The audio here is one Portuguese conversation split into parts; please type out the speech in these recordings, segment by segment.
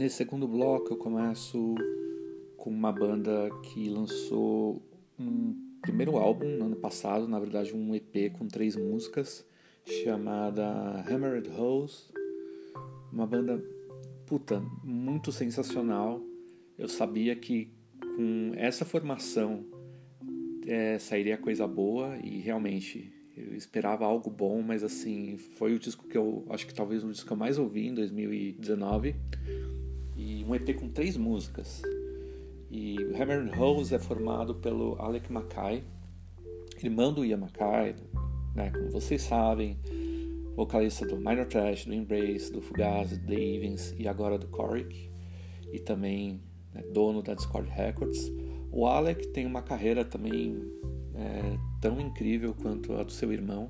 nesse segundo bloco eu começo com uma banda que lançou um primeiro álbum no ano passado, na verdade um EP com três músicas, chamada Hammered Hose. Uma banda, puta, muito sensacional. Eu sabia que com essa formação é, sairia coisa boa e realmente eu esperava algo bom, mas assim, foi o disco que eu acho que talvez o disco que eu mais ouvi em 2019 e um EP com três músicas. E Hammer and Hose é formado pelo Alec Mackay, irmão do Ian Mackay, né, como vocês sabem, vocalista do Minor Trash, do Embrace, do Fugazi, do Evans e agora do Coric, e também né, dono da Discord Records. O Alec tem uma carreira também é, tão incrível quanto a do seu irmão.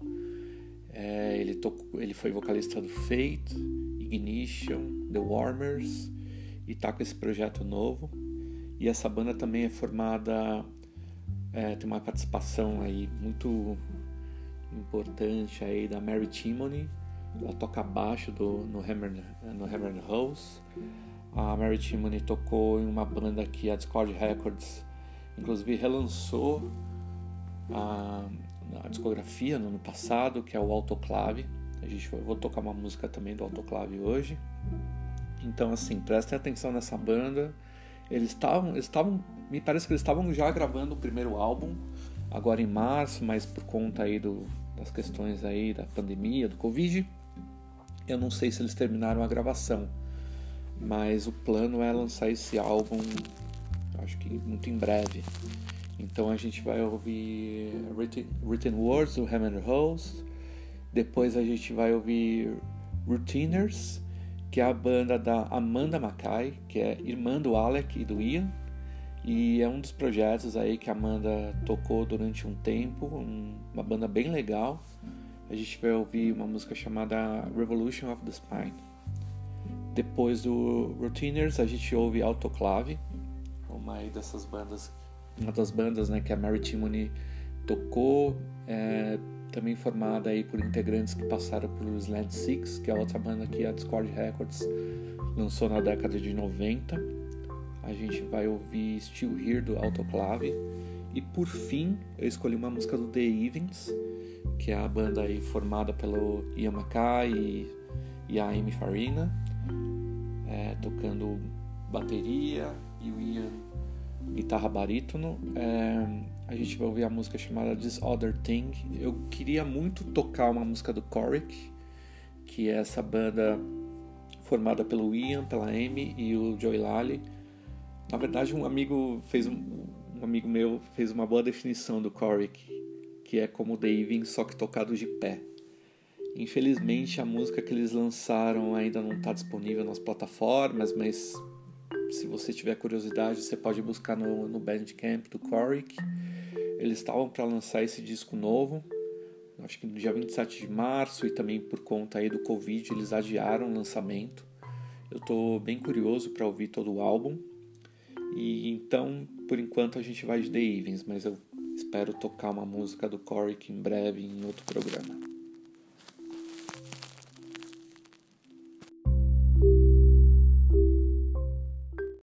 É, ele, tocou, ele foi vocalista do Fate, Ignition, The Warmers e tá com esse projeto novo. E essa banda também é formada, é, tem uma participação aí muito importante aí da Mary Timony. Ela toca baixo do, no Hammer no Hammer House. A Mary Timony tocou em uma banda que a Discord Records inclusive relançou a, a discografia no ano passado, que é o Autoclave. A gente vai, vou tocar uma música também do Autoclave hoje. Então, assim, prestem atenção nessa banda. Eles estavam, estavam, me parece que eles estavam já gravando o primeiro álbum, agora em março, mas por conta aí do, das questões aí da pandemia, do Covid, eu não sei se eles terminaram a gravação. Mas o plano é lançar esse álbum, acho que muito em breve. Então a gente vai ouvir Written, Written Words do Hammer Rose. Depois a gente vai ouvir Routiners, que é a banda da Amanda Mackay, que é irmã do Alec e do Ian. E é um dos projetos aí que a Amanda tocou durante um tempo, um, uma banda bem legal. A gente vai ouvir uma música chamada Revolution of the Spine. Depois do Routiners a gente ouve Autoclave, uma dessas bandas uma das bandas né, que a Mary Timony tocou, é, também formada aí por integrantes que passaram por Slant Six, que é outra banda que a Discord Records lançou na década de 90. A gente vai ouvir Still Here do Autoclave. E por fim, eu escolhi uma música do The Evens, que é a banda aí formada pelo Ian e, e a Amy Farina, é, tocando bateria e o Ian guitarra barítono. É, a gente vai ouvir a música chamada This Other Thing. Eu queria muito tocar uma música do Coric, que é essa banda formada pelo Ian, pela Amy e o Joey Lally. Na verdade, um amigo fez um, um amigo meu fez uma boa definição do Coric, que é como o Davin, só que tocado de pé. Infelizmente, a música que eles lançaram ainda não está disponível nas plataformas, mas se você tiver curiosidade, você pode buscar no, no Bandcamp do Coric. Eles estavam para lançar esse disco novo, acho que no dia 27 de março, e também por conta aí do Covid, eles adiaram o lançamento. Eu estou bem curioso para ouvir todo o álbum. E então, por enquanto, a gente vai de The Evens, mas eu espero tocar uma música do Coric em breve em outro programa.